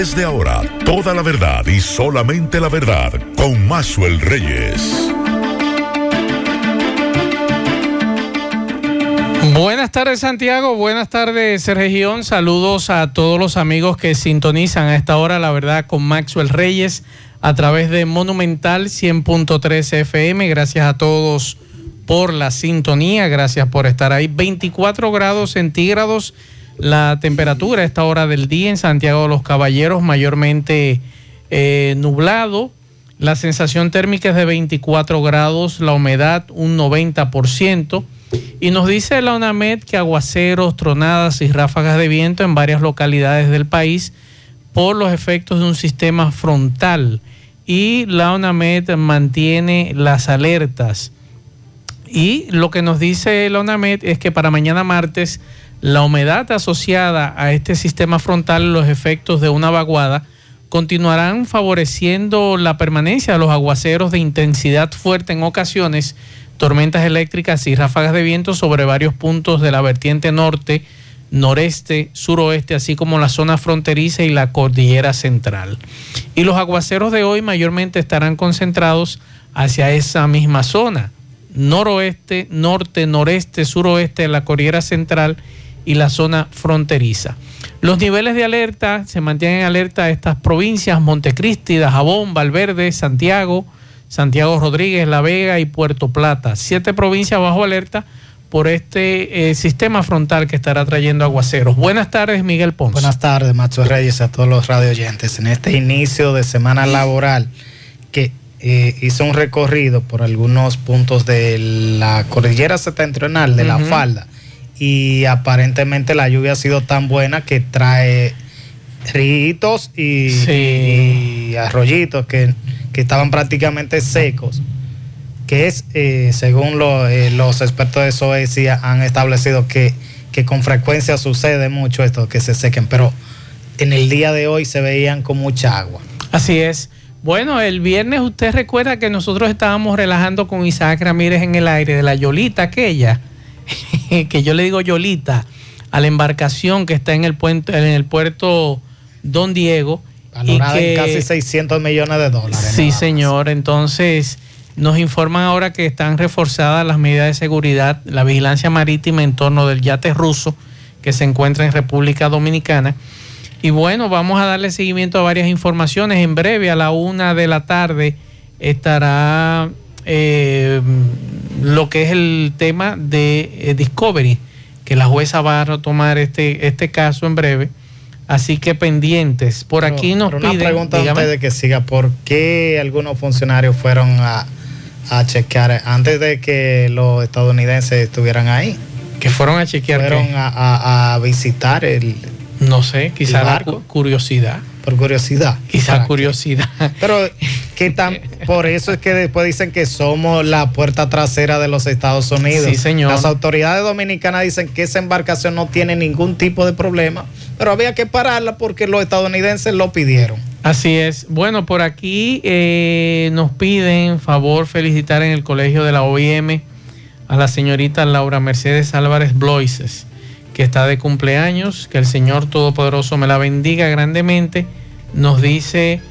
Desde ahora, toda la verdad y solamente la verdad con Maxwell Reyes. Buenas tardes Santiago, buenas tardes región, saludos a todos los amigos que sintonizan a esta hora, la verdad, con Maxwell Reyes a través de Monumental 100.3 FM. Gracias a todos por la sintonía, gracias por estar ahí. 24 grados centígrados la temperatura a esta hora del día en Santiago de los Caballeros, mayormente eh, nublado. La sensación térmica es de 24 grados, la humedad un 90%. Y nos dice la UNAMED que aguaceros, tronadas y ráfagas de viento en varias localidades del país por los efectos de un sistema frontal. Y la UNAMED mantiene las alertas. Y lo que nos dice la UNAMED es que para mañana martes la humedad asociada a este sistema frontal, los efectos de una vaguada, continuarán favoreciendo la permanencia de los aguaceros de intensidad fuerte en ocasiones tormentas eléctricas y ráfagas de viento sobre varios puntos de la vertiente norte, noreste, suroeste, así como la zona fronteriza y la cordillera central. Y los aguaceros de hoy mayormente estarán concentrados hacia esa misma zona, noroeste, norte, noreste, suroeste de la cordillera central y la zona fronteriza. Los niveles de alerta se mantienen alerta a estas provincias, Montecristi, Dajabón, Valverde, Santiago, Santiago Rodríguez, La Vega y Puerto Plata. Siete provincias bajo alerta por este eh, sistema frontal que estará trayendo aguaceros. Buenas tardes, Miguel Ponce. Buenas tardes, Macho Reyes, a todos los radio oyentes. En este inicio de semana laboral que eh, hizo un recorrido por algunos puntos de la cordillera septentrional de la falda y aparentemente la lluvia ha sido tan buena que trae ríos y arroyitos que que estaban prácticamente secos, que es, eh, según eh, los expertos de Suecia, han establecido que, que con frecuencia sucede mucho esto, que se sequen, pero en el día de hoy se veían con mucha agua. Así es. Bueno, el viernes usted recuerda que nosotros estábamos relajando con Isaac Ramírez en el aire de la Yolita aquella, que yo le digo Yolita, a la embarcación que está en el, puente, en el puerto Don Diego Valorada en casi 600 millones de dólares. Sí, señor. Entonces, nos informan ahora que están reforzadas las medidas de seguridad, la vigilancia marítima en torno del yate ruso que se encuentra en República Dominicana. Y bueno, vamos a darle seguimiento a varias informaciones. En breve, a la una de la tarde, estará eh, lo que es el tema de eh, Discovery, que la jueza va a retomar este, este caso en breve Así que pendientes. Por aquí nos pero una pregunta antes de que siga. ¿Por qué algunos funcionarios fueron a, chequear antes de que los estadounidenses estuvieran ahí? Que fueron a chequear. Fueron a, visitar el. No sé, quizá curiosidad. Por curiosidad. Quizá curiosidad. Pero, ¿qué tan? Por eso es que después dicen que somos la puerta trasera de los Estados Unidos. Sí, señor. Las autoridades dominicanas dicen que esa embarcación no tiene ningún tipo de problema pero había que pararla porque los estadounidenses lo pidieron. Así es. Bueno, por aquí eh, nos piden favor felicitar en el colegio de la OIM a la señorita Laura Mercedes Álvarez Bloises, que está de cumpleaños, que el Señor Todopoderoso me la bendiga grandemente. Nos dice,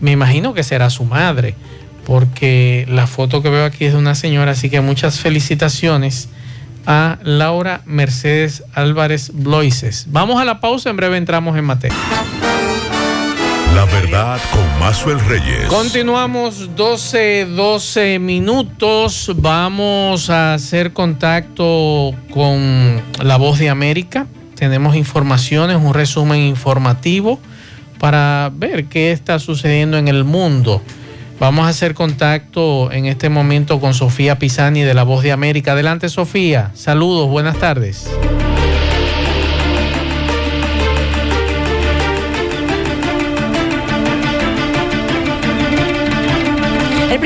me imagino que será su madre, porque la foto que veo aquí es de una señora, así que muchas felicitaciones a Laura Mercedes Álvarez Bloises. Vamos a la pausa, en breve entramos en materia. La verdad con Mazuel Reyes. Continuamos 12, 12 minutos. Vamos a hacer contacto con la voz de América. Tenemos informaciones, un resumen informativo para ver qué está sucediendo en el mundo. Vamos a hacer contacto en este momento con Sofía Pisani de La Voz de América. Adelante, Sofía. Saludos, buenas tardes.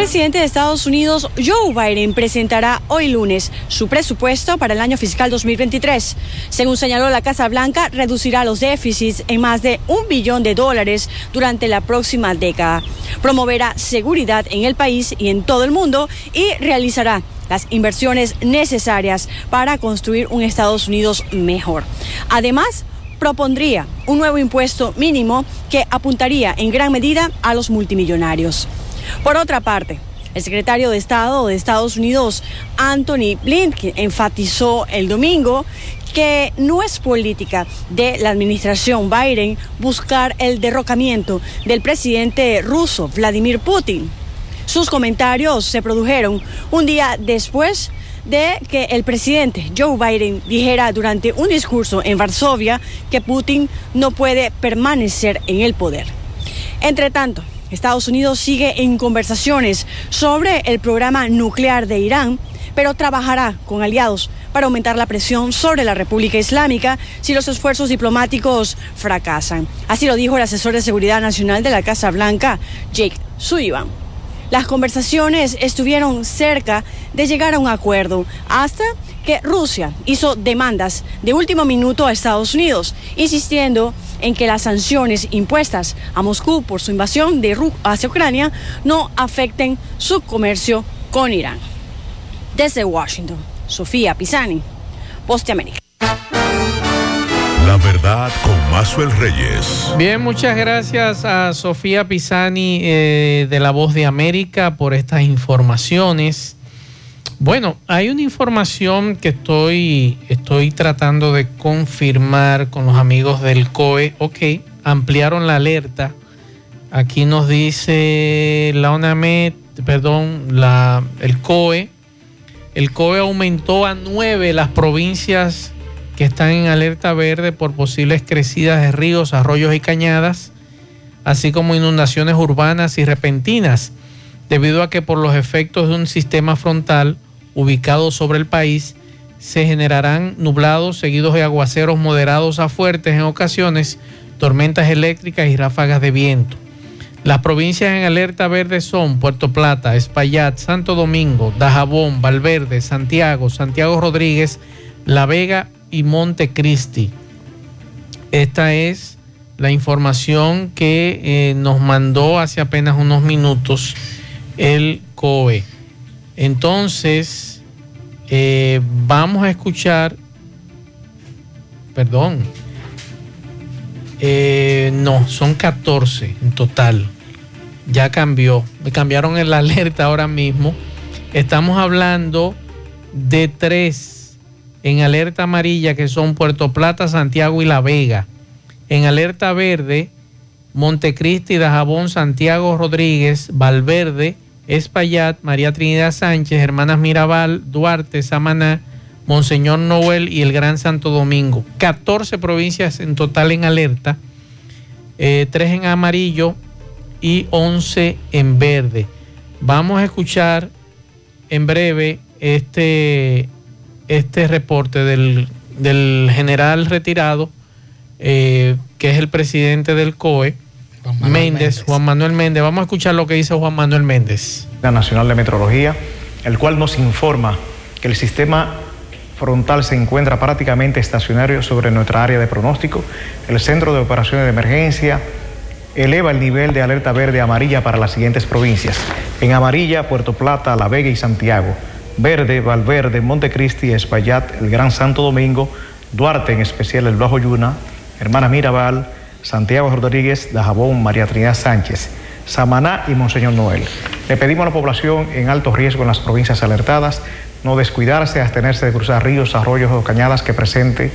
Presidente de Estados Unidos, Joe Biden, presentará hoy lunes su presupuesto para el año fiscal 2023. Según señaló la Casa Blanca, reducirá los déficits en más de un billón de dólares durante la próxima década. Promoverá seguridad en el país y en todo el mundo y realizará las inversiones necesarias para construir un Estados Unidos mejor. Además, propondría un nuevo impuesto mínimo que apuntaría en gran medida a los multimillonarios. Por otra parte, el secretario de Estado de Estados Unidos, Anthony Blinken, enfatizó el domingo que no es política de la administración Biden buscar el derrocamiento del presidente ruso Vladimir Putin. Sus comentarios se produjeron un día después de que el presidente Joe Biden dijera durante un discurso en Varsovia que Putin no puede permanecer en el poder. Entre tanto, Estados Unidos sigue en conversaciones sobre el programa nuclear de Irán, pero trabajará con aliados para aumentar la presión sobre la República Islámica si los esfuerzos diplomáticos fracasan. Así lo dijo el asesor de Seguridad Nacional de la Casa Blanca, Jake Sullivan. Las conversaciones estuvieron cerca de llegar a un acuerdo hasta que Rusia hizo demandas de último minuto a Estados Unidos, insistiendo en que las sanciones impuestas a Moscú por su invasión de hacia Ucrania no afecten su comercio con Irán. Desde Washington, Sofía Pisani, Poste América. La verdad con Mazuel Reyes. Bien, muchas gracias a Sofía Pisani eh, de La Voz de América por estas informaciones. Bueno, hay una información que estoy, estoy tratando de confirmar con los amigos del COE. Ok, ampliaron la alerta. Aquí nos dice la ONAMED, perdón, la, el COE. El COE aumentó a nueve las provincias que están en alerta verde por posibles crecidas de ríos, arroyos y cañadas, así como inundaciones urbanas y repentinas, debido a que por los efectos de un sistema frontal ubicado sobre el país, se generarán nublados seguidos de aguaceros moderados a fuertes en ocasiones, tormentas eléctricas y ráfagas de viento. Las provincias en alerta verde son Puerto Plata, Espaillat, Santo Domingo, Dajabón, Valverde, Santiago, Santiago Rodríguez, La Vega y Montecristi. Esta es la información que eh, nos mandó hace apenas unos minutos el COE. Entonces, eh, vamos a escuchar, perdón, eh, no, son 14 en total. Ya cambió, me cambiaron el alerta ahora mismo. Estamos hablando de tres en alerta amarilla que son Puerto Plata, Santiago y La Vega. En alerta verde, Montecristi, Dajabón, Santiago Rodríguez, Valverde, Espaillat, María Trinidad Sánchez, Hermanas Mirabal, Duarte, Samaná, Monseñor Noel y el Gran Santo Domingo. 14 provincias en total en alerta, eh, 3 en amarillo y 11 en verde. Vamos a escuchar en breve este este reporte del, general retirado, eh, que es el presidente del COE, Méndez, Juan Manuel Méndez. Vamos a escuchar lo que dice Juan Manuel Méndez. La Nacional de Meteorología, el cual nos informa que el sistema frontal se encuentra prácticamente estacionario sobre nuestra área de pronóstico. El Centro de Operaciones de Emergencia eleva el nivel de alerta verde amarilla para las siguientes provincias. En amarilla, Puerto Plata, La Vega y Santiago. Verde, Valverde, Montecristi, Espaillat, el Gran Santo Domingo, Duarte, en especial el Bajo Yuna, Hermana Mirabal, Santiago Rodríguez, Dajabón, María Trinidad Sánchez, Samaná y Monseñor Noel. Le pedimos a la población en alto riesgo en las provincias alertadas no descuidarse, abstenerse de cruzar ríos, arroyos o cañadas que presente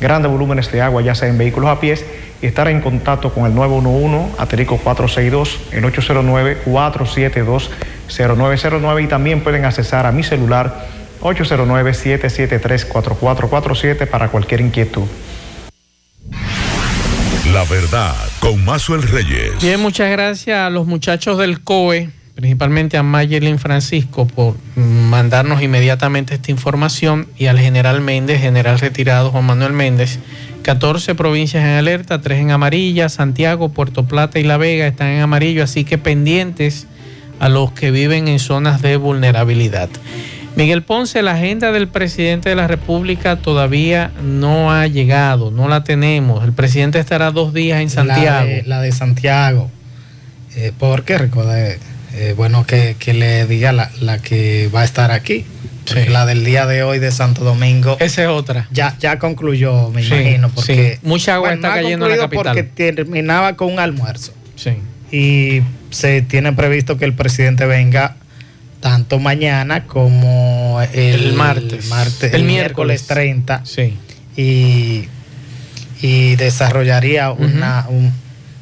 grandes volúmenes de agua, ya sea en vehículos a pies, y estar en contacto con el 911 Aterico 462 en 809 472 0909 y también pueden accesar a mi celular 809-773-4447 para cualquier inquietud. La verdad, con Mazuel Reyes. Bien, muchas gracias a los muchachos del COE, principalmente a Mayelin Francisco, por mandarnos inmediatamente esta información y al general Méndez, general retirado Juan Manuel Méndez. 14 provincias en alerta, 3 en amarilla, Santiago, Puerto Plata y La Vega están en amarillo, así que pendientes a los que viven en zonas de vulnerabilidad. Miguel Ponce, la agenda del presidente de la República todavía no ha llegado, no la tenemos. El presidente estará dos días en Santiago. La de, Santiago. Eh, ¿Por qué recuerda? Eh, bueno, que, le diga la, que va a estar aquí. La del día de hoy de Santo Domingo. Esa es otra. Ya, ya concluyó, me imagino, porque mucha agua está cayendo en la capital. Porque terminaba con un almuerzo. Sí. Y se tiene previsto que el presidente venga tanto mañana como el, martes. el, miércoles 30. Sí. Y, y desarrollaría una,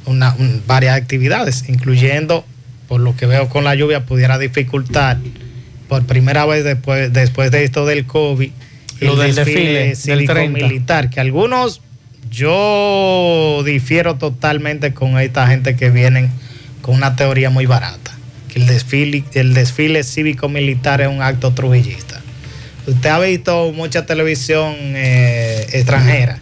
una varias actividades, incluyendo, por lo que veo con la lluvia, pudiera dificultar por primera vez después, después de esto del COVID, el del desfile, cívico militar, que algunos yo difiero totalmente con esta gente que vienen con una teoría muy barata, el desfile, el desfile cívico militar es un acto trujillista. Usted ha visto mucha televisión eh, extranjera.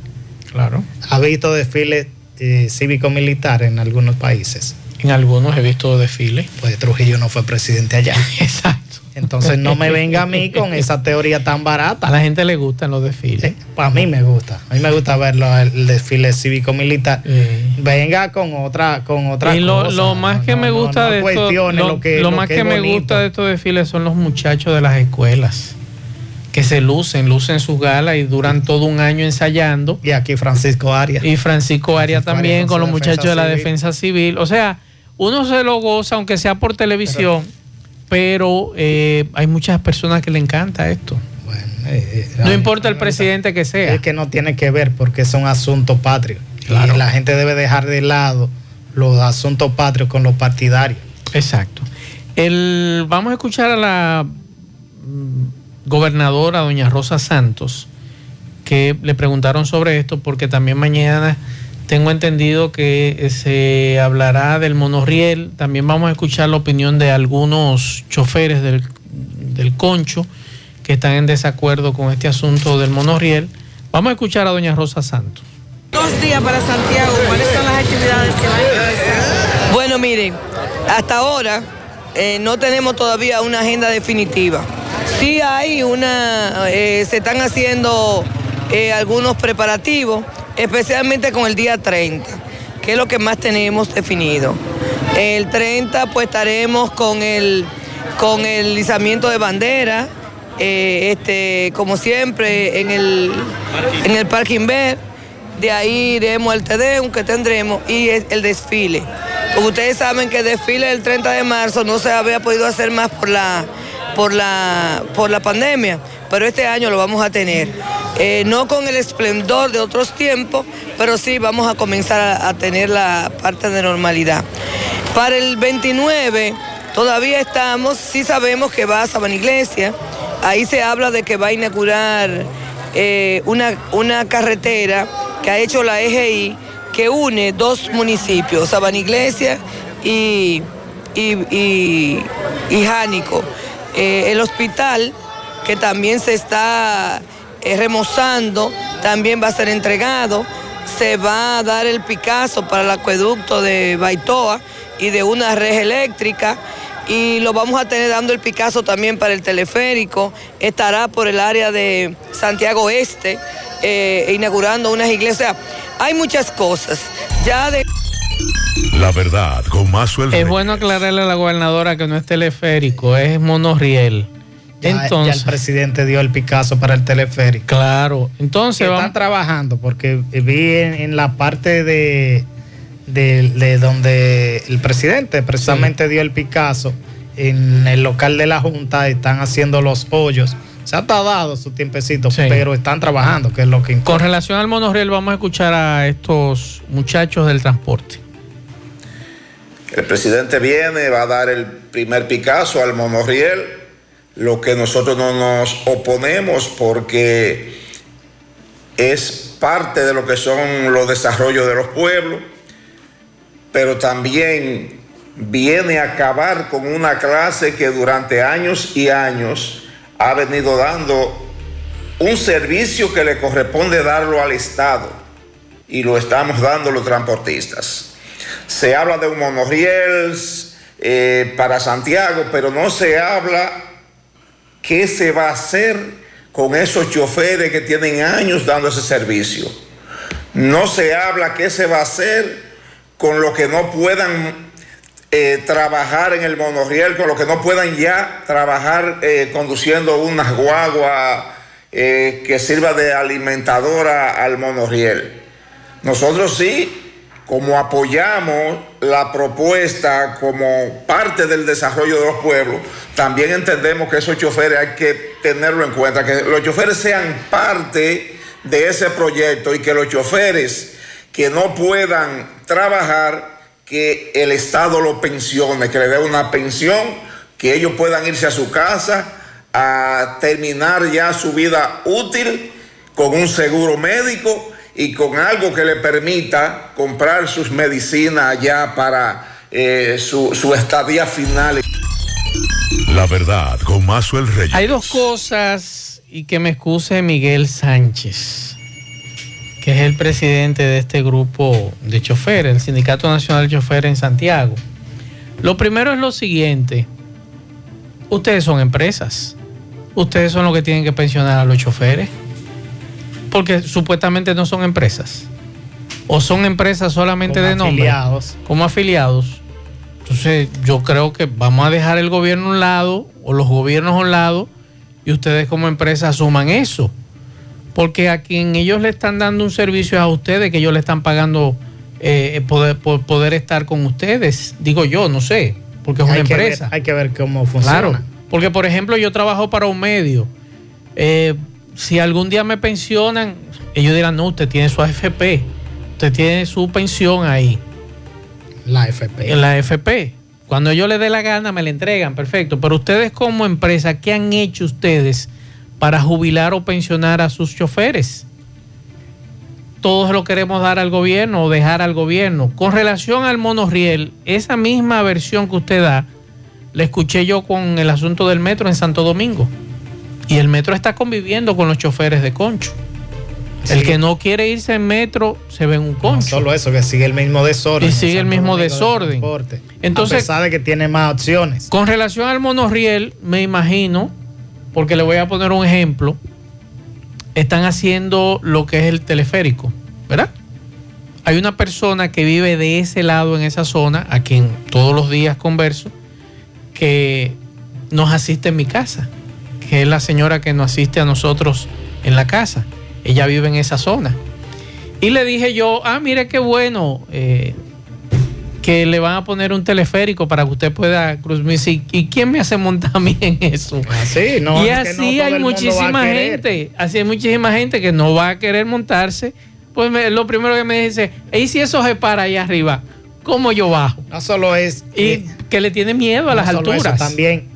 Claro. Ha visto desfiles eh, cívico militar en algunos países. En algunos he visto desfiles. Pues Trujillo no fue presidente allá. Exacto. Entonces no me venga a mí con esa teoría tan barata. A la gente le gustan los desfiles. pues a mí me gusta. A mí me gusta ver el desfile cívico-militar. Venga con otra con otra Y lo, más que me gusta de esto, lo, que, lo, más que, me gusta de estos desfiles son los muchachos de las escuelas que se lucen, lucen sus galas y duran todo un año ensayando. Y aquí Francisco Arias. Y Francisco Arias también con, los muchachos de la defensa civil. O sea, uno se lo goza, aunque sea por televisión pero eh, hay muchas personas que le encanta esto. Eh, eh, no importa el presidente que sea. Es que no tiene que ver porque es un asunto patrio. Y la gente debe dejar de lado los asuntos patrios con los partidarios. Exacto. El, vamos a escuchar a la mm, gobernadora, doña Rosa Santos, que le preguntaron sobre esto porque también mañana tengo entendido que eh, se hablará del monorriel. También vamos a escuchar la opinión de algunos choferes del, concho que están en desacuerdo con este asunto del monorriel. Vamos a escuchar a doña Rosa Santos. Dos días para Santiago, ¿cuáles son las actividades que van a empezar? Bueno, miren, hasta ahora eh, no tenemos todavía una agenda definitiva. Sí hay una, eh, se están haciendo algunos preparativos especialmente con el día 30, que es lo que más tenemos definido. El 30 pues estaremos con el, con el izamiento de bandera, eh, este, como siempre en el, en el Parking Ver. De ahí iremos al Tedeum que tendremos y el desfile. Porque ustedes saben que el desfile del 30 de marzo no se había podido hacer más por la, por la, por la pandemia, pero este año lo vamos a tener. Eh, no con el esplendor de otros tiempos, pero sí vamos a comenzar a, tener la parte de normalidad. Para el 29 todavía estamos, sí sabemos que va a Saban Iglesia, ahí se habla de que va a inaugurar eh, una, una carretera que ha hecho la EGI que une dos municipios, Saban Iglesia y, y, Jánico. Eh, el hospital, que también se está eh, remozando, también va a ser entregado. Se va a dar el Picasso para el acueducto de Baitoa y de una red eléctrica. Y lo vamos a tener dando el Picasso también para el teleférico. Estará por el área de Santiago Este, eh, inaugurando unas iglesias. Hay muchas cosas. Ya de... La verdad, con más sueldo. Es bueno aclararle a la gobernadora que no es teleférico, es monorriel. Entonces, el presidente dio el Picasso para el teleférico. Claro, entonces están trabajando porque vi en, la parte de, de, donde el presidente precisamente dio el Picasso en el local de la Junta están haciendo los hoyos. Se ha tardado su tiempecito, pero están trabajando, que es lo que importa. Con relación al monorriel, vamos a escuchar a estos muchachos del transporte. El presidente viene, va a dar el primer Picasso al monorriel lo que nosotros no nos oponemos porque es parte de lo que son los desarrollos de los pueblos, pero también viene a acabar con una clase que durante años y años ha venido dando un servicio que le corresponde darlo al Estado y lo estamos dando los transportistas. Se habla de un monorriel eh, para Santiago, pero no se habla ¿Qué se va a hacer con esos choferes que tienen años dando ese servicio? No se habla qué se va a hacer con los que no puedan eh, trabajar en el monorriel, con los que no puedan ya trabajar eh, conduciendo una guagua eh, que sirva de alimentadora al monorriel. Nosotros sí como apoyamos la propuesta como parte del desarrollo de los pueblos, también entendemos que esos choferes hay que tenerlo en cuenta, que los choferes sean parte de ese proyecto y que los choferes que no puedan trabajar, que el Estado lo pensione, que le dé una pensión, que ellos puedan irse a su casa a terminar ya su vida útil con un seguro médico y con algo que le permita comprar sus medicinas ya para eh, su, su, estadía final. La verdad, con Mazuel Reyes. Hay dos cosas, y que me excuse Miguel Sánchez, que es el presidente de este grupo de choferes, el Sindicato Nacional de Choferes en Santiago. Lo primero es lo siguiente, ustedes son empresas, ustedes son los que tienen que pensionar a los choferes porque supuestamente no son empresas. O son empresas solamente de nombre. Como afiliados. Entonces yo creo que vamos a dejar el gobierno a un lado o los gobiernos a un lado y ustedes como empresa asuman eso. Porque a quien ellos le están dando un servicio es a ustedes, que ellos le están pagando eh, poder, por poder estar con ustedes. Digo yo, no sé, porque es una empresa. hay que ver cómo funciona. Claro, porque por ejemplo yo trabajo para un medio. Eh, si algún día me pensionan, ellos dirán, no, usted tiene su AFP, usted tiene su pensión ahí. La AFP. La AFP. Cuando yo le dé la gana, me la entregan, perfecto. Pero ustedes como empresa, ¿qué han hecho ustedes para jubilar o pensionar a sus choferes? Todos lo queremos dar al gobierno o dejar al gobierno. Con relación al monorriel, esa misma versión que usted da, la escuché yo con el asunto del metro en Santo Domingo. Y el metro está conviviendo con los choferes de concho. El que no quiere irse en metro se ve en un concho. No solo eso, que sigue el mismo desorden. Y sigue el mismo desorden. Entonces, a pesar de que tiene más opciones. Con relación al monorriel, me imagino, porque le voy a poner un ejemplo, están haciendo lo que es el teleférico, ¿verdad? Hay una persona que vive de ese lado en esa zona, a quien todos los días converso, que nos asiste en mi casa que es la señora que nos asiste a nosotros en la casa. Ella vive en esa zona. Y le dije yo, ah, mire qué bueno, eh, que le van a poner un teleférico para que usted pueda cruzar. ¿Y quién me hace montar a mí en eso? Así, no, y así hay muchísima gente, así hay muchísima gente que no va a querer montarse. Pues lo primero que me dice, ¿y si eso se para ahí arriba? ¿Cómo yo bajo? No solo es... Y que le tiene miedo a las alturas. también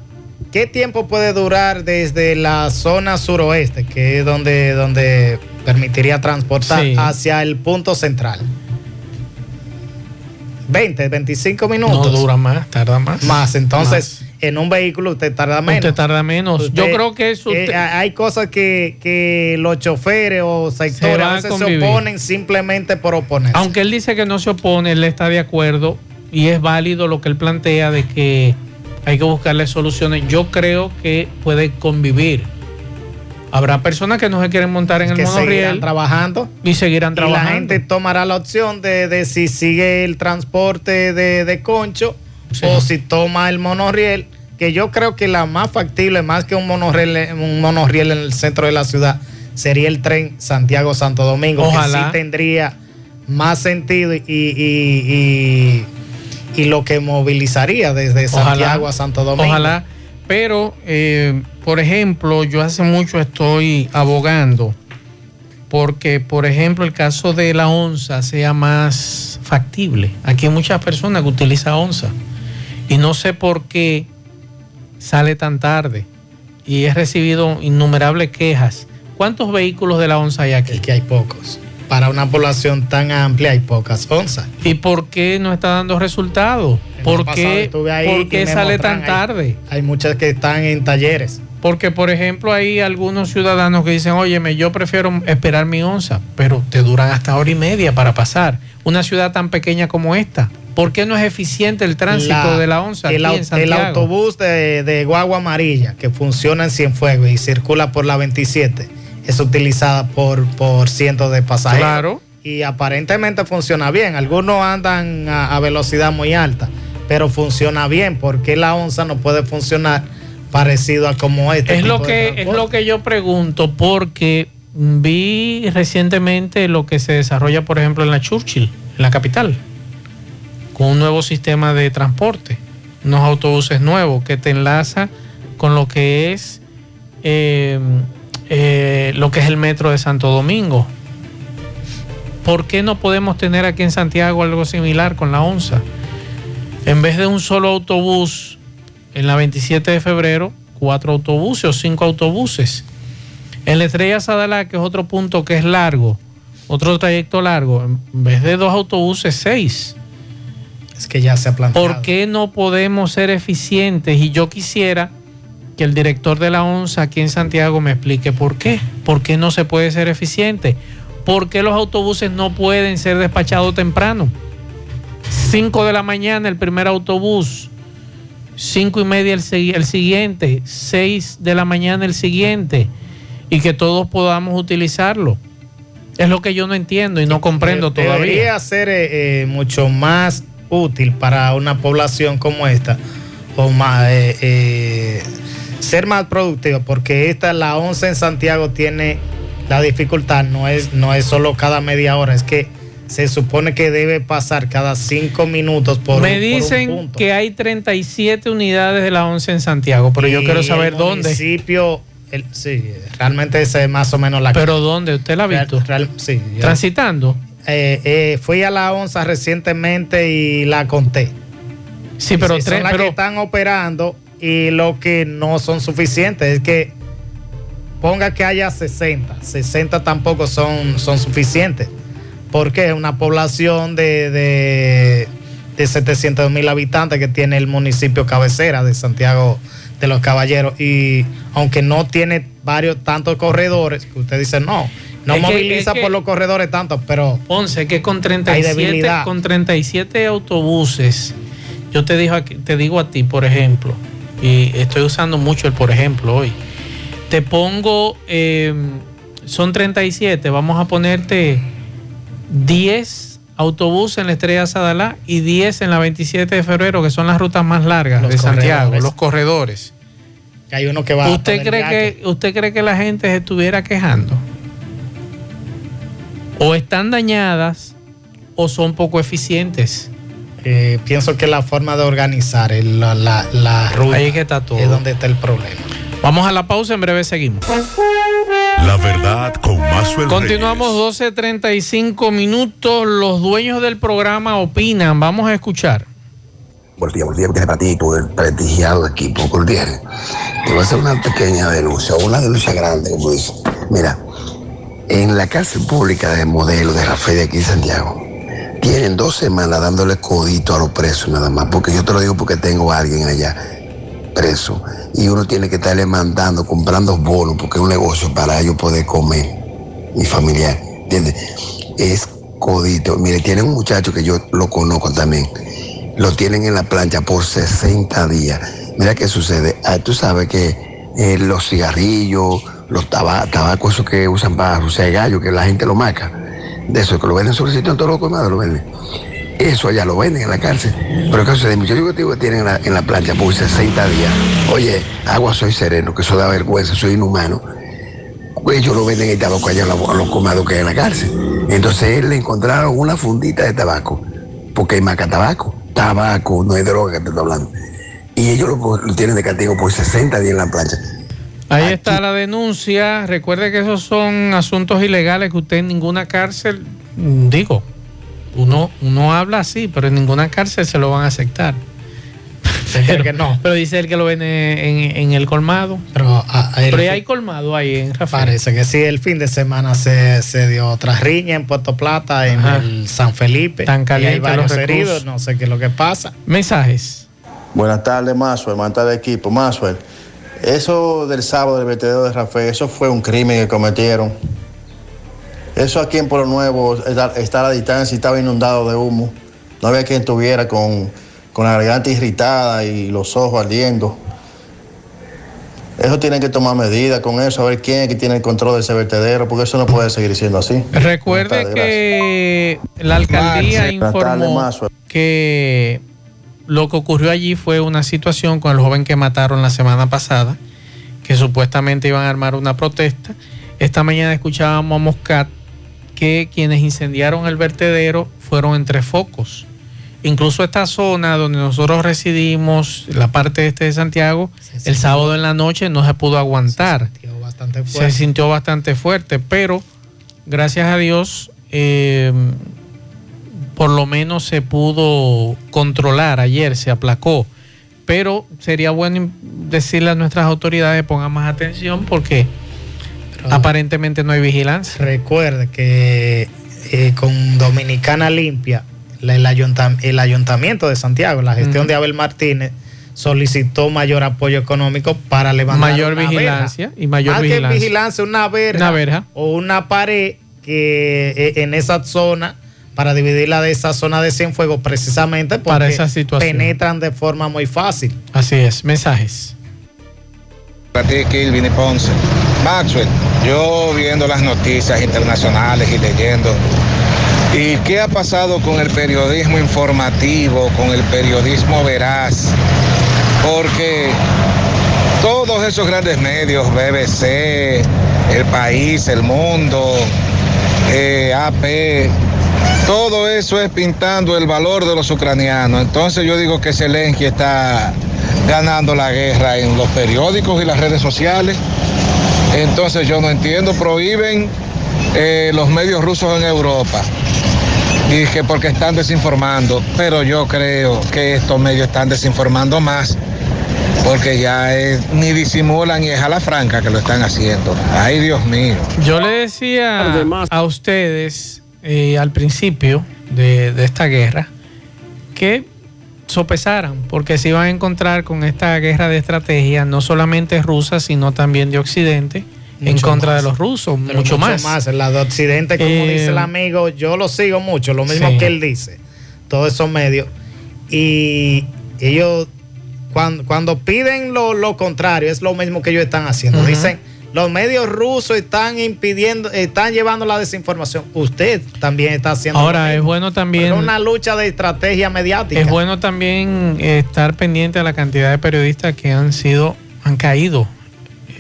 ¿Qué tiempo puede durar desde la zona suroeste, que es donde, donde permitiría transportar, hacia el punto central? 20, 25 minutos. No dura más, tarda más. Más, entonces en un vehículo usted tarda menos. Usted tarda menos. Yo creo que eso. Eh, hay cosas que, los choferes o sectores se, se oponen simplemente por oponerse. Aunque él dice que no se opone, él está de acuerdo y es válido lo que él plantea de que hay que buscarle soluciones. Yo creo que puede convivir. Habrá personas que no se quieren montar en el monorriel. Seguirán trabajando. Y seguirán trabajando. Y la gente tomará la opción de, si sigue el transporte de, concho o si toma el monorriel, que yo creo que la más factible, más que un monorriel, un monorriel en el centro de la ciudad, sería el tren Santiago-Santo Domingo, Ojalá. que sí tendría más sentido y y lo que movilizaría desde Santiago a Santo Domingo. Ojalá, pero eh, por ejemplo, yo hace mucho estoy abogando porque, por ejemplo, el caso de la onza sea más factible. Aquí hay muchas personas que utilizan onza y no sé por qué sale tan tarde y he recibido innumerables quejas. ¿Cuántos vehículos de la onza hay aquí? Es que hay pocos para una población tan amplia hay pocas onzas. ¿Y por qué no está dando resultados? ¿Por qué, sale tan tarde? Hay, muchas que están en talleres. Porque, por ejemplo, hay algunos ciudadanos que dicen, óyeme, yo prefiero esperar mi onza, pero te duran hasta hora y media para pasar. Una ciudad tan pequeña como esta. ¿Por qué no es eficiente el tránsito de la onza? El, el autobús de, de, guagua amarilla que funciona en Cienfuegos y circula por la 27 es utilizada por, por cientos de pasajeros. Claro. Y aparentemente funciona bien. Algunos andan a, velocidad muy alta, pero funciona bien. porque la onza no puede funcionar parecido a como este? Es lo que es lo que yo pregunto porque vi recientemente lo que se desarrolla, por ejemplo, en la Churchill, en la capital, con un nuevo sistema de transporte, unos autobuses nuevos que te enlaza con lo que es eh, eh, lo que es el metro de Santo Domingo. ¿Por qué no podemos tener aquí en Santiago algo similar con la ONSA? En vez de un solo autobús en la 27 de febrero, cuatro autobuses o cinco autobuses. En la Estrella Sadalá, que es otro punto que es largo, otro trayecto largo, en vez de dos autobuses, seis. Es que ya se ha planteado. ¿Por qué no podemos ser eficientes? Y yo quisiera que el director de la ONSA aquí en Santiago me explique por qué. ¿Por qué no se puede ser eficiente? ¿Por qué los autobuses no pueden ser despachados temprano? 5 de la mañana el primer autobús, 5 y media el, el siguiente, 6 de la mañana el siguiente, y que todos podamos utilizarlo. Es lo que yo no entiendo y no comprendo todavía. Debería ser eh, eh, mucho más útil para una población como esta, o más, eh, ser más productivo, porque esta, la 11 en Santiago, tiene la dificultad, no es, no es solo cada media hora, es que se supone que debe pasar cada cinco minutos por Me dicen que hay 37 unidades de la 11 en Santiago, pero yo quiero saber dónde. Municipio, sí, realmente ese es más o menos la. ¿Pero dónde? ¿Usted la ha visto? sí. ¿Transitando? Eh, eh, fui a la ONSA recientemente y la conté. Sí, pero tres. Son las que están operando y lo que no son suficientes es que ponga que haya 60. 60 tampoco son, son suficientes porque es una población de, de, de 700 mil habitantes que tiene el municipio cabecera de Santiago de los Caballeros. Y aunque no tiene varios tantos corredores, que usted dice no, no moviliza por los corredores tanto, pero. Ponce, que con 37, con 37 autobuses, yo te, digo, te digo a ti, por ejemplo, y estoy usando mucho el por ejemplo hoy, te pongo, eh, son 37, vamos a ponerte 10 autobuses en la Estrella Sadalá y 10 en la 27 de febrero, que son las rutas más largas de Santiago, los corredores. hay uno que va ¿Usted cree que, ¿Usted cree que la gente se estuviera quejando? ¿O están dañadas o son poco eficientes? Eh, pienso que la forma de organizar la, la, ruta Ahí que está todo. es donde está el problema. Vamos a la pausa, en breve seguimos. La verdad con Mazuel Continuamos 12.35 minutos. Los dueños del programa opinan. Vamos a escuchar. Buenos días, buenos días, para ti, todo el prestigiado equipo cordial. Te voy a hacer una pequeña denuncia, una denuncia grande, como dice. Mira, en la cárcel pública de modelo de Rafael de aquí en Santiago, tienen dos semanas dándole codito a los presos nada más, porque yo te lo digo porque tengo a alguien allá preso y uno tiene que estarle mandando, comprando bonos, porque es un negocio para ellos poder comer, mi familiar, ¿entiendes? Es codito. Mire, tiene un muchacho que yo lo conozco también, lo tienen en la plancha por 60 días. Mira qué sucede. Ah, tú sabes que eh, los cigarrillos, los tabacos, esos que usan para rociar gallo, que la gente lo marca, de eso, que lo venden sobre el sitio en todo lo lo venden eso allá lo venden en la cárcel. Pero ¿qué sucede? Muchachos que tienen en la, en la plancha por 60 días. Oye, agua soy sereno, que eso da vergüenza, soy inhumano. Ellos lo venden el tabaco allá a los comados que hay en la cárcel. Entonces le encontraron una fundita de tabaco, porque hay maca tabaco. Tabaco, no es droga que te estoy hablando. Y ellos lo, tienen de castigo por 60 días en la plancha. Ahí está la denuncia. Recuerde que esos son asuntos ilegales que usted en ninguna cárcel, digo, uno, uno habla así, pero en ninguna cárcel se lo van a aceptar. Pero, que no. pero dice él que lo ven en, el colmado. Pero, hay colmado ahí en Rafael. Parece que sí, el fin de semana se, dio otra riña en Puerto Plata, en el San Felipe. Tan caliente hay varios heridos, no sé qué es lo que pasa. Mensajes. Buenas tardes, Maswell, manta de equipo. Maswell, eso del sábado del vertedero de Rafael, eso fue un crimen que cometieron. Eso aquí en Pueblo Nuevo está a la distancia y estaba inundado de humo. No había quien estuviera con, la garganta irritada y los ojos ardiendo. Eso tienen que tomar medidas con eso, a ver quién es que tiene el control de ese vertedero, porque eso no puede seguir siendo así. Recuerde que la alcaldía informó que lo que ocurrió allí fue una situación con el joven que mataron la semana pasada, que supuestamente iban a armar una protesta. Esta mañana escuchábamos a Moscat que quienes incendiaron el vertedero fueron entre focos. Incluso esta zona donde nosotros residimos, la parte este de Santiago, el sábado en la noche no se pudo aguantar. Se sintió bastante fuerte, se sintió bastante fuerte pero gracias a Dios, eh, por lo menos se pudo controlar ayer, se aplacó. Pero sería bueno decirle a nuestras autoridades pongan más atención porque aparentemente no hay vigilancia. Recuerde que eh, con Dominicana Limpia, el, ayuntamiento de Santiago, la gestión de Abel Martínez, solicitó mayor apoyo económico para levantar mayor vigilancia y mayor Más vigilancia. Que vigilancia, una verja, verja, o una pared que eh, en esa zona para dividirla de esa zona de Cienfuegos precisamente porque para esa situación. penetran de forma muy fácil. Así es, mensajes. Para ti, Kilvin Ponce. Maxwell, yo viendo las noticias internacionales y leyendo, ¿y qué ha pasado con el periodismo informativo, con el periodismo veraz? Porque todos esos grandes medios, BBC, El País, El Mundo, eh, AP, todo eso es pintando el valor de los ucranianos. Entonces yo digo que Zelensky está ganando la guerra en los periódicos y las redes sociales. Entonces yo no entiendo, prohíben eh, los medios rusos en Europa. Y que porque están desinformando, pero yo creo que estos medios están desinformando más porque ya es, ni disimulan y es a la franca que lo están haciendo. Ay, Dios mío. Yo le decía a ustedes eh, al principio de, de, esta guerra que sopesaran, porque se iban a encontrar con esta guerra de estrategia, no solamente rusa, sino también de Occidente. Mucho en contra más. de los rusos, mucho, mucho, más. más. La de Occidente, como eh, dice el amigo, yo lo sigo mucho, lo mismo sí. que él dice, todos esos medios. Y ellos, cuando, cuando piden lo, lo, contrario, es lo mismo que ellos están haciendo. Uh -huh. Dicen, los medios rusos están impidiendo, están llevando la desinformación. Usted también está haciendo. Ahora, es bueno también. Es una lucha de estrategia mediática. Es bueno también estar pendiente a la cantidad de periodistas que han sido, han caído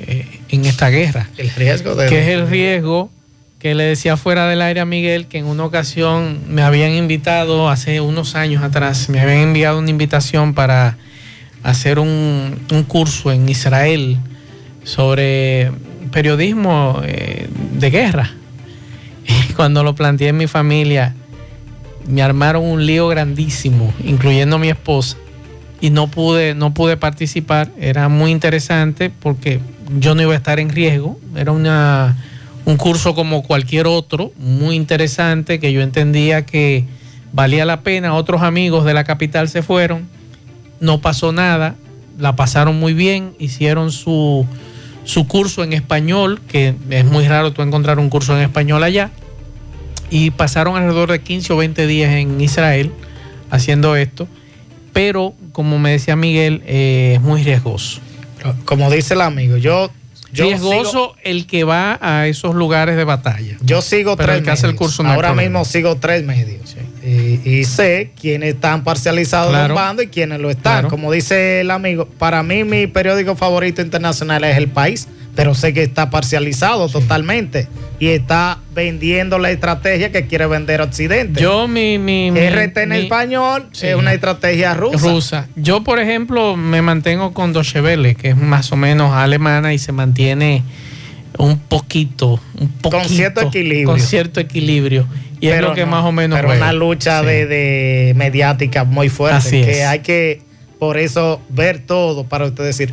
eh, en esta guerra. El riesgo de. Que es el riesgo que le decía fuera del aire a Miguel que en una ocasión me habían invitado hace unos años atrás, me habían enviado una invitación para hacer un, un curso en Israel sobre periodismo eh, de guerra. Y cuando lo planteé en mi familia, me armaron un lío grandísimo, incluyendo mi esposa, y no pude, no pude participar. Era muy interesante porque yo no iba a estar en riesgo. Era una, un curso como cualquier otro, muy interesante, que yo entendía que valía la pena. Otros amigos de la capital se fueron, no pasó nada, la pasaron muy bien, hicieron su su curso en español, que es muy raro tú encontrar un curso en español allá, y pasaron alrededor de 15 o 20 días en Israel haciendo esto, pero como me decía Miguel, eh, es muy riesgoso. Como dice el amigo, yo... yo riesgoso sigo, el que va a esos lugares de batalla. Yo sigo pero tres el que hace el curso no Ahora mismo sigo tres medios. Y, y, sé quiénes están parcializados claro. de un bando y quiénes lo están. Claro. Como dice el amigo, para mí mi periódico favorito internacional es El País, pero sé que está parcializado sí. totalmente y está vendiendo la estrategia que quiere vender Occidente. Yo mi, mi, mi RT en mi, español sí. es una estrategia rusa. Rusa. Yo por ejemplo me mantengo con Deutsche Welle, que es más o menos alemana y se mantiene un poquito, un poquito, con cierto equilibrio. Con cierto equilibrio. Y pero es lo que no, más o menos. Pero juega. una lucha sí. de, de, mediática muy fuerte. Así que es. hay que, por eso, ver todo para usted decir.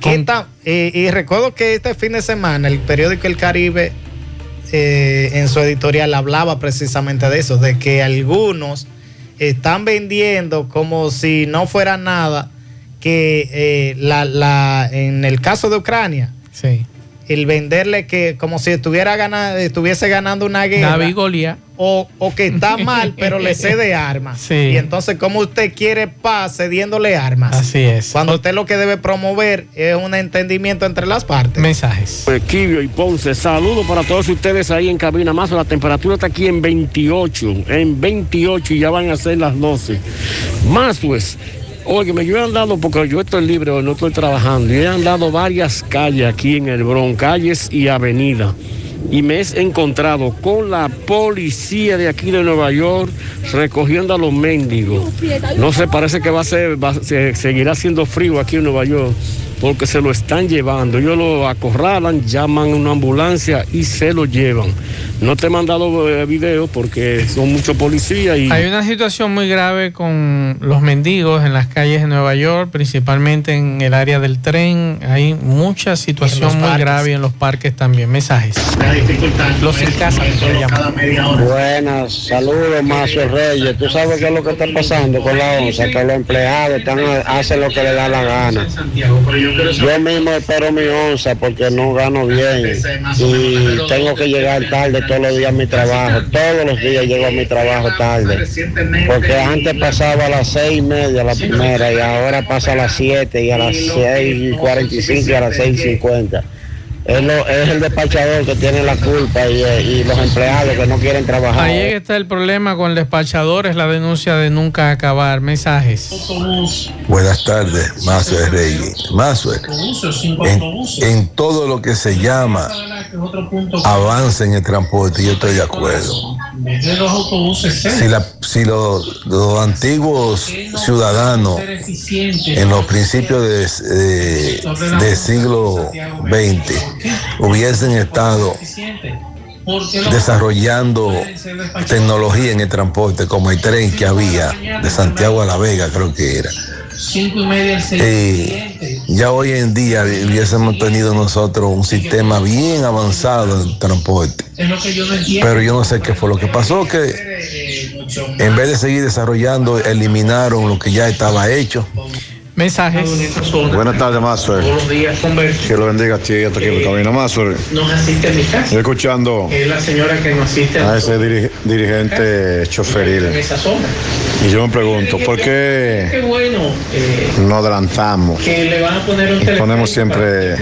¿qué y, recuerdo que este fin de semana el periódico El Caribe, eh, en su editorial, hablaba precisamente de eso, de que algunos están vendiendo como si no fuera nada, que eh, la, la, en el caso de Ucrania, sí el venderle que como si estuviera ganando, estuviese ganando una guerra. David Goliat. O, o, que está mal, pero le cede armas. Sí. Y entonces, ¿cómo usted quiere paz cediéndole armas? Así es. Cuando usted lo que debe promover es un entendimiento entre las partes. Mensajes. Equibio y Ponce, saludos para todos ustedes ahí en cabina más. La temperatura está aquí en 28, en 28 y ya van a ser las 12. Más pues Oye, yo he andado, porque yo estoy libre, no estoy trabajando, yo he andado varias calles aquí en el Bronx, calles y avenidas y me he encontrado con la policía de aquí de Nueva York recogiendo a los mendigos. No sé, parece que va a ser, va, se, seguirá siendo frío aquí en Nueva York porque se lo están llevando. Ellos lo acorralan, llaman a una ambulancia y se lo llevan. No te he mandado eh, video porque son muchos policías y... Hay una situación muy grave con los mendigos en las calles de Nueva York, principalmente en el área del tren. Hay mucha situación muy grave en los parques también. Mensajes. Los sin casa. Buenas, saludos Mazo Reyes. Tú sabes qué es lo que está pasando con la onza, que los empleados están, hacen lo que les da la gana. Yo mismo espero mi onza porque no gano bien y tengo que llegar tarde todos los días a mi trabajo. Todos los días llego a mi trabajo tarde. Porque antes pasaba a las seis y media la primera y ahora pasa a las siete y a las seis y cuarenta y cinco y a las seis y cincuenta. Es, lo- es el despachador que tiene la culpa y, y los empleados que no quieren trabajar. Ahí es que está el problema con el despachador, es la denuncia de nunca acabar. Mensajes. Buenas tardes, Mazuel Reyes. Mazuel, en, en todo lo que se llama avance en el transporte, yo estoy de acuerdo. Si, la- si los, los antiguos ciudadanos en los principios de, de- siglo XX hubiesen estado desarrollando tecnología en el transporte, como el tren que había de Santiago a La Vega, creo que era. Eh, ya hoy en día hubiésemos tenido nosotros un sistema bien avanzado en transporte. Pero yo no sé qué fue lo que pasó, que en vez de seguir desarrollando, eliminaron lo que ya estaba hecho. Mensajes. Buenas tardes, Mazuel. Que lo bendiga a ti y a tu equipo de camino, Mazuel. Nos asiste en mi casa. Estoy escuchando Es la señora que nos asiste a ese diri- dirigente choferil. en esa sombra. Y yo me pregunto, ¿por Qué qué bueno eh, no adelantamos? que le van a poner un Y ponemos siempre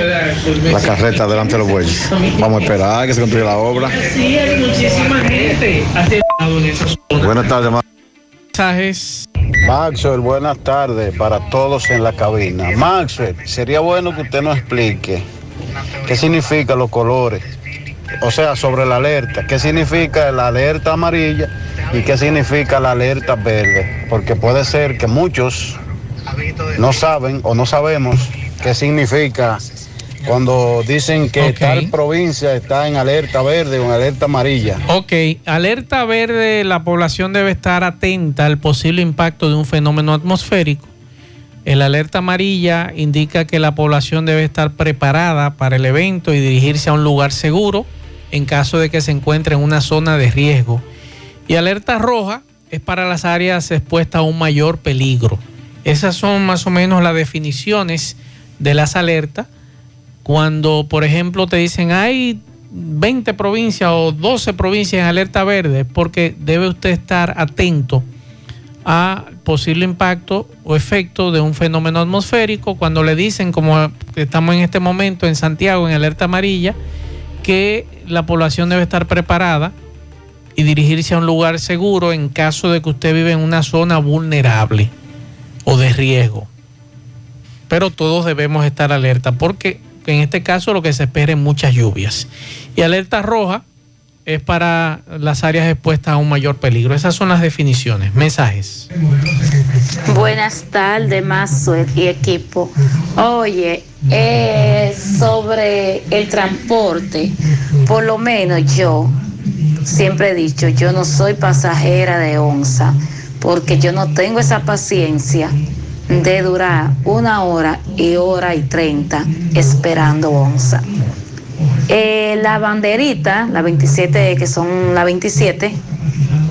la carreta delante de los bueyes. Vamos a esperar a que se construya la obra. Sí, hay muchísima gente. Buenas tardes, Mazuel. Mensajes. Maxwell, buenas tardes para todos en la cabina. Maxwell, sería bueno que usted nos explique qué significan los colores, o sea, sobre la alerta, qué significa la alerta amarilla y qué significa la alerta verde, porque puede ser que muchos no saben o no sabemos qué significa cuando dicen que tal provincia está en alerta verde o en alerta amarilla. Ok, alerta verde, la población debe estar atenta al posible impacto de un fenómeno atmosférico. El alerta amarilla indica que la población debe estar preparada para el evento y dirigirse a un lugar seguro en caso de que se encuentre en una zona de riesgo. Y alerta roja es para las áreas expuestas a un mayor peligro. Esas son más o menos las definiciones de las alertas. Cuando, por ejemplo, te dicen hay 20 provincias o 12 provincias en alerta verde, porque debe usted estar atento a posible impacto o efecto de un fenómeno atmosférico. Cuando le dicen, como estamos en este momento en Santiago en alerta amarilla, que la población debe estar preparada y dirigirse a un lugar seguro en caso de que usted vive en una zona vulnerable o de riesgo. Pero todos debemos estar alerta porque en este caso lo que se espera es muchas lluvias. Y alerta roja es para las áreas expuestas a un mayor peligro. Esas son las definiciones. Mensajes. Buenas tardes, Mazo y equipo. Oye, eh, sobre el transporte, por lo menos yo siempre he dicho, yo no soy pasajera de onza, porque yo no tengo esa paciencia de durar una hora y hora y treinta esperando onza. Eh, la banderita, la 27, que son la 27,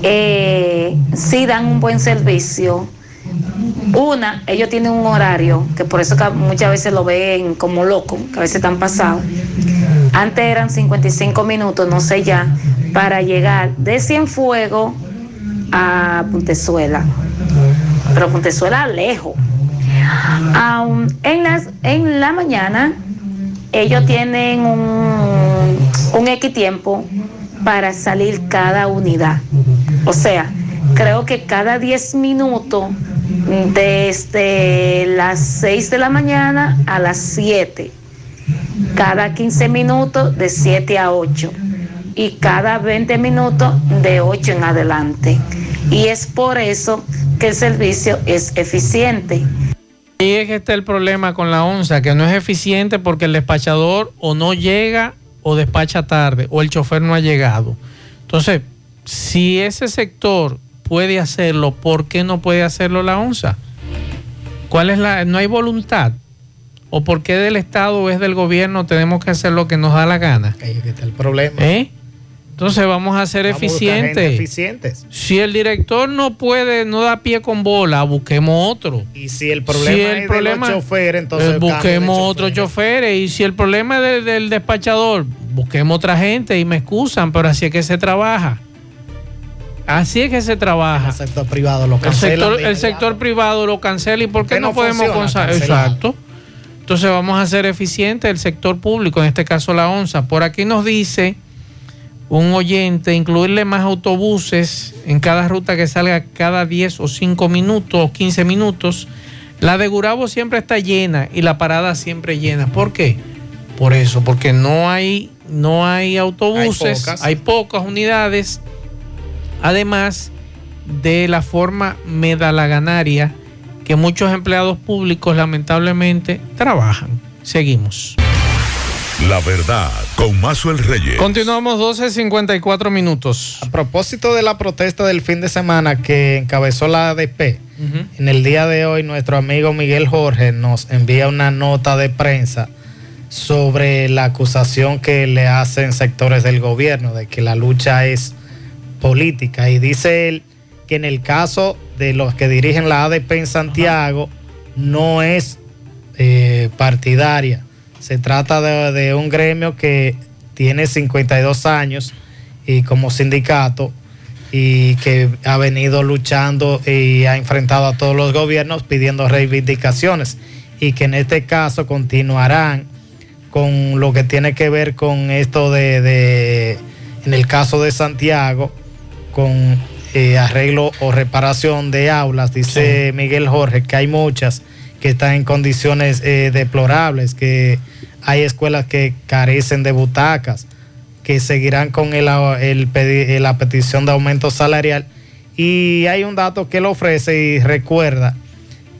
eh, sí dan un buen servicio. Una, ellos tienen un horario, que por eso muchas veces lo ven como loco, que a veces están pasados. Antes eran 55 minutos, no sé ya, para llegar de Cienfuegos a Puntezuela. Pero Puntezuela lejos. Aún en, las, en la mañana ellos tienen un, un equitiempo para salir cada unidad. O sea, creo que cada 10 minutos desde las 6 de la mañana a las 7, cada 15 minutos de 7 a 8 y cada 20 minutos de 8 en adelante. Y es por eso que el servicio es eficiente. Y es que está el problema con la onza, que no es eficiente porque el despachador o no llega o despacha tarde o el chofer no ha llegado. Entonces, si ese sector puede hacerlo, ¿por qué no puede hacerlo la onza? ¿Cuál es la no hay voluntad? ¿O por qué del Estado o es del gobierno tenemos que hacer lo que nos da la gana? Ahí está el problema. ¿Eh? Entonces vamos a ser Vamos a eficientes. Si el director no puede, no da pie con bola, busquemos otro. Y si el problema Si es el de problema- los choferes, entonces Eh, cambio de busquemos otros choferes. Y si el problema es del, del despachador, busquemos otra gente y me excusan, pero así es que se trabaja. Así es que se trabaja. El sector privado lo El cancela. sector, el sector privado lo cancela y ¿por qué no, no podemos funciona. Exacto. Entonces vamos a ser eficientes el sector público, en este caso la ONSA. Por aquí nos dice un oyente, incluirle más autobuses en cada ruta que salga cada 10 o 5 minutos o 15 minutos. La de Gurabo siempre está llena y la parada siempre llena. ¿Por qué? Por eso, porque no hay, no hay autobuses, pocas. hay pocas unidades. Además de la forma medalaganaria que muchos empleados públicos lamentablemente trabajan. Seguimos. La verdad, con Mazuel Reyes. Continuamos 12.54 minutos. A propósito de la protesta del fin de semana que encabezó la ADP, en el día de hoy nuestro amigo Miguel Jorge nos envía una nota de prensa sobre la acusación que le hacen sectores del gobierno de que la lucha es política y dice él que en el caso de los que dirigen la ADP en Santiago no es eh, partidaria. Se trata de, de un gremio que tiene 52 años y como sindicato y que ha venido luchando y ha enfrentado a todos los gobiernos pidiendo reivindicaciones y que en este caso continuarán con lo que tiene que ver con esto de, de en el caso de Santiago, con eh, arreglo o reparación de aulas, dice Miguel Jorge, que hay muchas que están en condiciones eh, deplorables, que hay escuelas que carecen de butacas, que seguirán con el, el pedi- la petición de aumento salarial. Y hay un dato que él ofrece y recuerda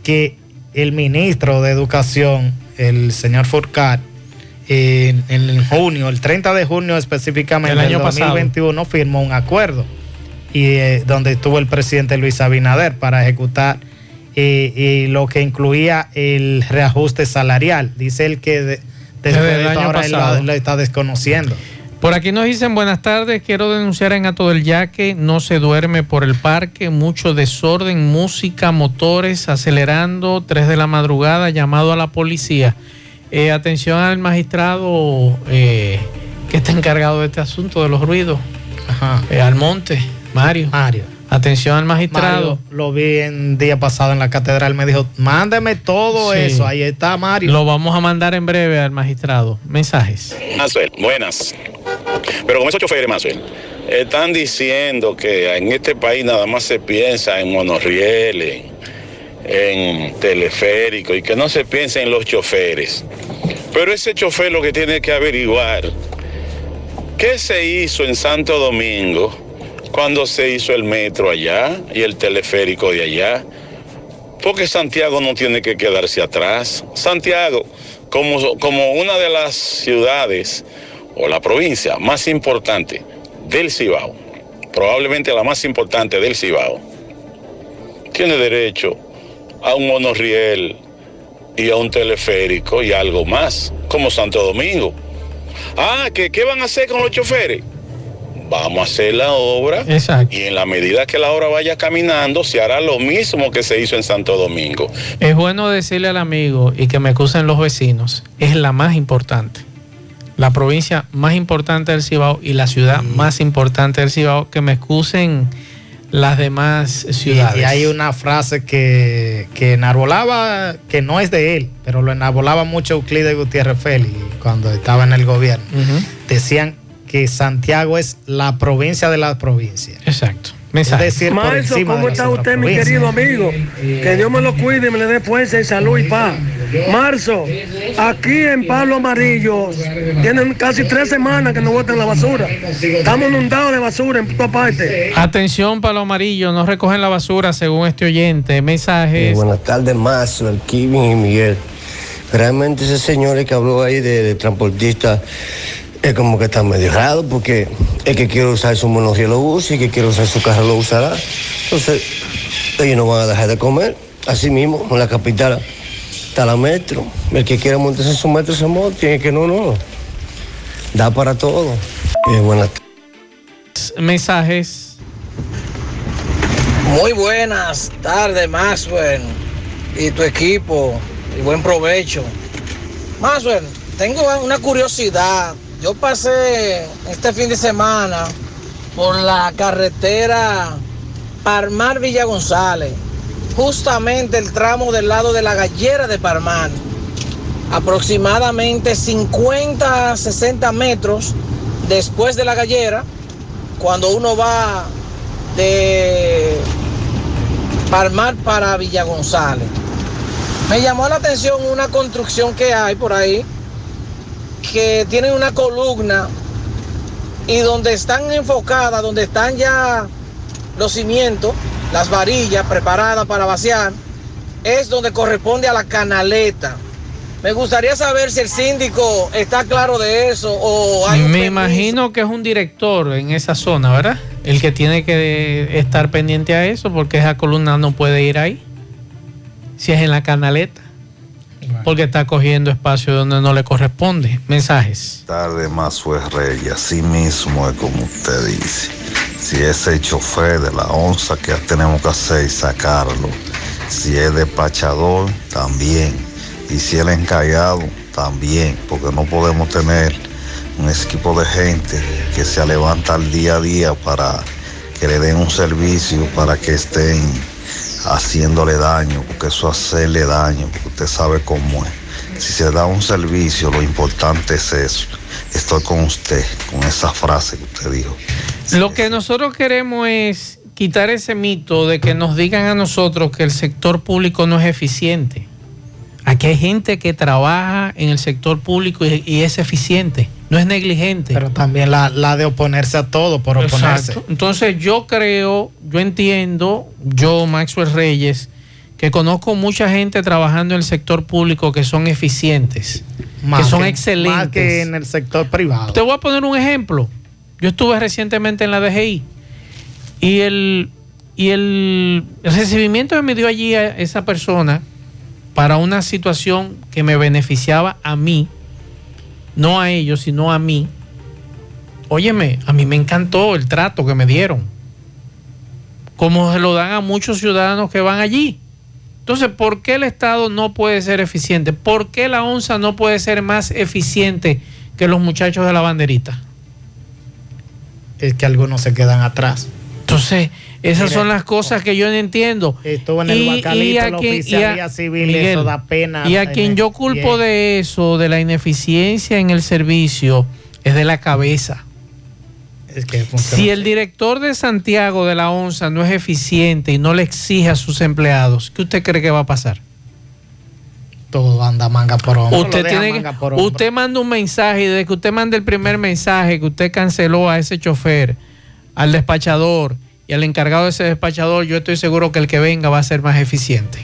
que el ministro de Educación, el señor Furcar, en, en junio, el 30 de junio específicamente Del año pasado. 2021, firmó un acuerdo y eh, donde estuvo el presidente Luis Abinader para ejecutar eh, y lo que incluía el reajuste salarial. Dice él que de- Desde el año ahora él pasado. lo, lo está desconociendo. Por aquí nos dicen buenas tardes, quiero denunciar en Ato del Yaque, no se duerme por el parque, mucho desorden, música, motores, acelerando, 3 de la madrugada, llamado a la policía. Eh, atención al magistrado eh, que está encargado de este asunto de los ruidos, Eh, al monte, Mario. Mario. Atención al magistrado. Mario, lo vi en día pasado en la catedral, me dijo, mándeme todo Sí. eso, ahí está Mario. Lo vamos a mandar en breve al magistrado. Mensajes. Maxwell, buenas. Pero con esos choferes, Maxwell, están diciendo que en este país nada más se piensa en monorrieles, en teleférico y que no se piensa en los choferes. Pero ese chofer lo que tiene que averiguar, ¿qué se hizo en Santo Domingo cuando se hizo el metro allá y el teleférico de allá? Porque Santiago no tiene que quedarse atrás. Santiago, como, como una de las ciudades o la provincia más importante del Cibao, probablemente la más importante del Cibao, tiene derecho a un monorriel y a un teleférico y algo más, como Santo Domingo. Ah, ¿que, ¿qué van a hacer con los choferes? Vamos a hacer la obra y en la medida que la obra vaya caminando se hará lo mismo que se hizo en Santo Domingo. Es bueno decirle al amigo y que me excusen los vecinos, es la más importante. La provincia más importante del Cibao y la ciudad más importante del Cibao, que me excusen las demás ciudades. y hay una frase que, que enarbolaba, que no es de él, pero lo enarbolaba mucho Euclides Gutiérrez Félix cuando estaba en el gobierno. Decían que Santiago es la provincia de las provincias. Exacto. Mensaje. Es decir, Marzo, ¿cómo de está usted, mi querido amigo? Que Dios me lo cuide y me le dé fuerza y salud y paz. Marzo, aquí en Pablo Amarillo, tienen casi tres semanas que no botan la basura. Estamos inundados de basura en toda parte. Atención, palo amarillo, no recogen la basura según este oyente. Mensajes. Buenas tardes, Mazo, el Kevin y Miguel. Realmente ese señor que habló ahí de, de transportista es como que está medio raro porque el que quiere usar su monorriel lo usa y el que quiere usar su carro lo usará. Entonces, ellos no van a dejar de comer. Así mismo, en la capital está la metro. El que quiera montarse en su metro se monta, y el que no, no. Da para todo. Eh, buenas Mensajes. Muy buenas tardes, Maxwell, y tu equipo, y buen provecho. Maxwell, tengo una curiosidad. Yo pasé este fin de semana por la carretera Parmar Villa González, justamente el tramo del lado de la gallera de Parmar, aproximadamente 50, 60 metros después de la gallera, cuando uno va de Palmar para Villa González. Me llamó la atención una construcción que hay por ahí, que tiene una columna y donde están enfocadas, donde están ya los cimientos, las varillas preparadas para vaciar, es donde corresponde a la canaleta. Me gustaría saber si el síndico está claro de eso o hay un Me imagino que es un director en esa zona, ¿verdad? El que tiene que estar pendiente a eso porque esa columna no puede ir ahí. Si es en la canaleta. Porque está cogiendo espacio donde no le corresponde. Mensajes. tarde más fue rey, así mismo es como usted dice. Si es el chofer de la onza, que tenemos que hacer? Sacarlo. Si es despachador, también. Y si el encargado, también. Porque no podemos tener un equipo de gente que se levanta al día a día para que le den un servicio, para que estén haciéndole daño, porque eso hacerle daño, porque usted sabe cómo es. Si se da un servicio, lo importante es eso. Estoy con usted, con esa frase que usted dijo. Lo que nosotros queremos es quitar ese mito de que nos digan a nosotros que el sector público no es eficiente. Aquí hay gente que trabaja en el sector público y, y es eficiente, no es negligente. Pero también la, la de oponerse a todo por oponerse. Exacto. Entonces yo creo, yo entiendo, yo Maxwell Reyes, que conozco mucha gente trabajando en el sector público que son eficientes, Más que son que- excelentes. más que en el sector privado. Te voy a poner un ejemplo. Yo estuve recientemente en la DGI y el, y el recibimiento que me dio allí a esa persona para una situación que me beneficiaba a mí, no a ellos, sino a mí. Óyeme, a mí me encantó el trato que me dieron, como se lo dan a muchos ciudadanos que van allí. Entonces, ¿por qué el Estado no puede ser eficiente? ¿Por qué la ONSA no puede ser más eficiente que los muchachos de la banderita? Es que algunos se quedan atrás. Entonces, esas son las cosas que yo no entiendo. Estuvo en el Bacalito, la oficialía civil, eso da pena. Y a en quien el- yo culpo bien. de eso, de la ineficiencia en el servicio, es de la cabeza. Es que Si el director de Santiago de la ONSA no es eficiente y no le exige a sus empleados, ¿qué usted cree que va a pasar? Todo anda manga por hombro. Usted, tiene que- manga por hombro. usted manda un mensaje y desde que usted manda el primer mensaje que usted canceló a ese chofer, al despachador y al encargado de ese despachador, yo estoy seguro que el que venga va a ser más eficiente.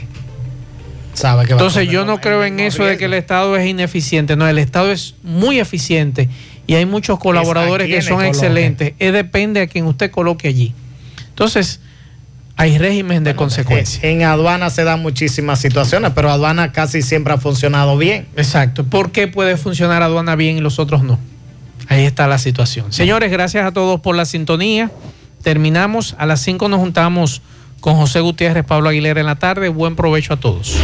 Sabe que Entonces yo no creo en eso de que el Estado es ineficiente. No, el Estado es muy eficiente y hay muchos colaboradores que son excelentes. Es depende a quien usted coloque allí. Entonces, hay régimen de consecuencias. En aduana se dan muchísimas situaciones, pero aduana casi siempre ha funcionado bien. Exacto. ¿Por qué puede funcionar aduana bien y los otros no? Ahí está la situación. Señores, gracias a todos por la sintonía. Terminamos. A las 5 nos juntamos con José Gutiérrez, Pablo Aguilera en la tarde. Buen provecho a todos.